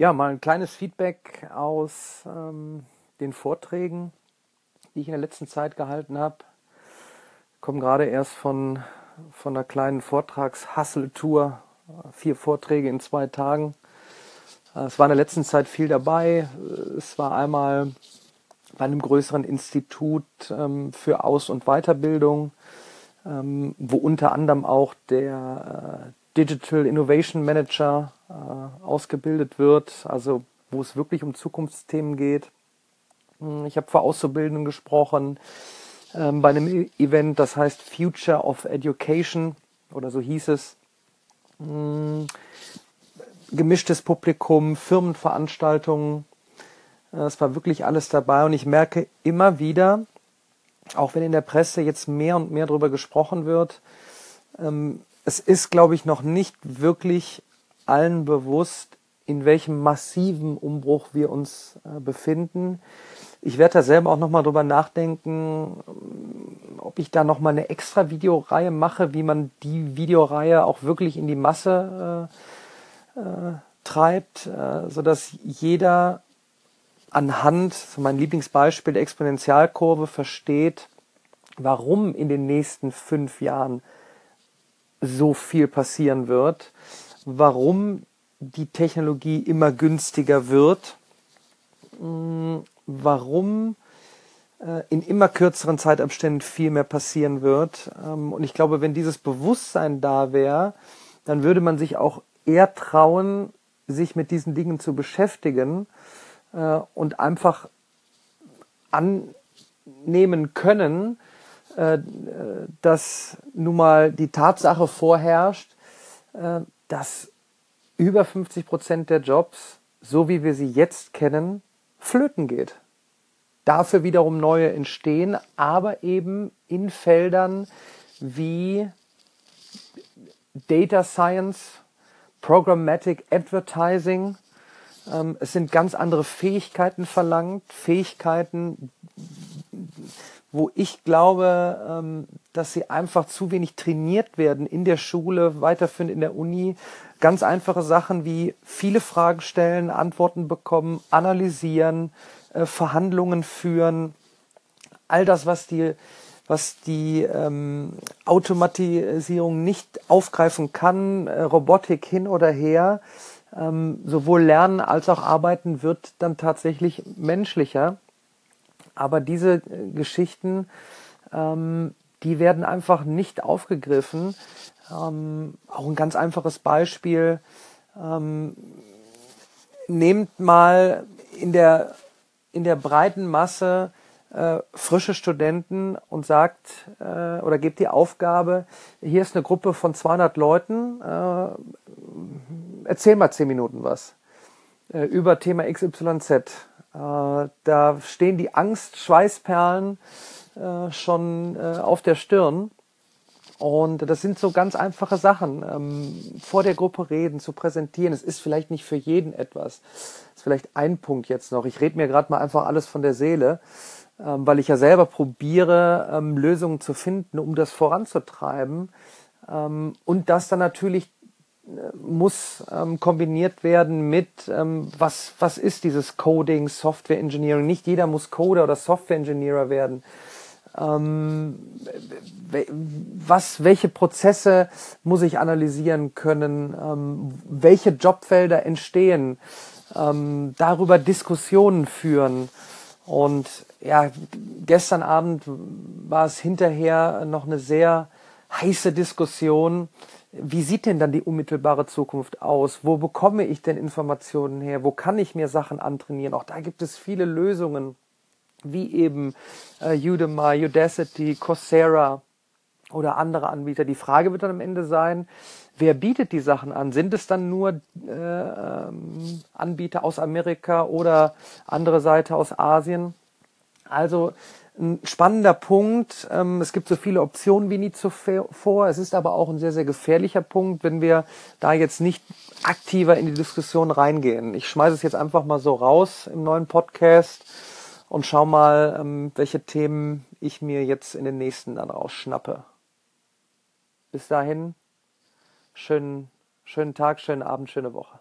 Ja, mal ein kleines Feedback aus ähm, den Vorträgen, die ich in der letzten Zeit gehalten habe. Ich komme gerade erst von, von einer kleinen Vortrags-Hustle-Tour. Vier Vorträge in zwei Tagen. Es war in der letzten Zeit viel dabei. Es war einmal bei einem größeren Institut ähm, für Aus- und Weiterbildung, ähm, wo unter anderem auch der äh, Digital Innovation Manager äh, ausgebildet wird, also wo es wirklich um Zukunftsthemen geht. Hm, ich habe vor Auszubildenden gesprochen ähm, bei einem e Event, das heißt Future of Education oder so hieß es. Hm, gemischtes Publikum, Firmenveranstaltungen. Äh, es war wirklich alles dabei und ich merke immer wieder, auch wenn in der Presse jetzt mehr und mehr darüber gesprochen wird, ähm, es ist, glaube ich, noch nicht wirklich allen bewusst, in welchem massiven Umbruch wir uns äh, befinden. Ich werde da selber auch nochmal drüber nachdenken, ähm, ob ich da nochmal eine extra Videoreihe mache, wie man die Videoreihe auch wirklich in die Masse äh, äh, treibt, äh, sodass jeder anhand, so mein Lieblingsbeispiel der Exponentialkurve, versteht, warum in den nächsten fünf Jahren so viel passieren wird, warum die Technologie immer günstiger wird, mm, warum äh, in immer kürzeren Zeitabständen viel mehr passieren wird. Ähm, und ich glaube, wenn dieses Bewusstsein da wäre, dann würde man sich auch eher trauen, sich mit diesen Dingen zu beschäftigen äh, und einfach annehmen können, dass nun mal die Tatsache vorherrscht, äh, dass über 50 Prozent der Jobs, so wie wir sie jetzt kennen, flöten geht. Dafür wiederum neue entstehen, aber eben in Feldern wie Data Science, Programmatic Advertising. Ähm, es sind ganz andere Fähigkeiten verlangt, Fähigkeiten, wo ich glaube, ähm, dass sie einfach zu wenig trainiert werden in der Schule, weiterführend in der Uni. Ganz einfache Sachen wie viele Fragen stellen, Antworten bekommen, analysieren, äh, Verhandlungen führen. All das, was die, was die ähm, Automatisierung nicht aufgreifen kann, äh, Robotik hin oder her, ähm, sowohl Lernen als auch Arbeiten wird dann tatsächlich menschlicher. Aber diese äh, Geschichten, ähm, die werden einfach nicht aufgegriffen. Ähm, auch ein ganz einfaches Beispiel. Ähm, nehmt mal in der, in der breiten Masse äh, frische Studenten und sagt äh, oder gebt die Aufgabe, hier ist eine Gruppe von 200 Leuten, äh, erzähl mal 10 Minuten was äh, über Thema XYZ. Äh, da stehen die Angst-Schweißperlen äh, schon äh, auf der Stirn. Und das sind so ganz einfache Sachen. Ähm, vor der Gruppe reden, zu präsentieren. Es ist vielleicht nicht für jeden etwas. Das ist vielleicht ein Punkt jetzt noch. Ich rede mir gerade mal einfach alles von der Seele, ähm, weil ich ja selber probiere, ähm, Lösungen zu finden, um das voranzutreiben. Und das dann natürlich muss ähm, kombiniert werden mit, ähm, was, was ist dieses Coding, Software Engineering. Nicht jeder muss Coder oder Software Engineer werden. Ähm, was, welche Prozesse muss ich analysieren können? Ähm, welche Jobfelder entstehen? Ähm, darüber Diskussionen führen. Und ja, gestern Abend war es hinterher noch eine sehr heiße Diskussion wie sieht denn dann die unmittelbare Zukunft aus? Wo bekomme ich denn Informationen her? Wo kann ich mir Sachen antrainieren? Auch da gibt es viele Lösungen, wie eben äh, Udemy, Udacity, Coursera oder andere Anbieter. Die Frage wird dann am Ende sein, wer bietet die Sachen an? Sind es dann nur äh, ähm, Anbieter aus Amerika oder andere Seite aus Asien? Also ein spannender Punkt. Ähm, es gibt so viele Optionen wie nie zuvor. Es ist aber auch ein sehr, sehr gefährlicher Punkt, wenn wir da jetzt nicht aktiver in die Diskussion reingehen. Ich schmeiße es jetzt einfach mal so raus im neuen Podcast und schau mal, ähm, welche Themen ich mir jetzt in den nächsten dann rausschnappe. Bis dahin, schönen, schönen Tag, schönen Abend, schöne Woche.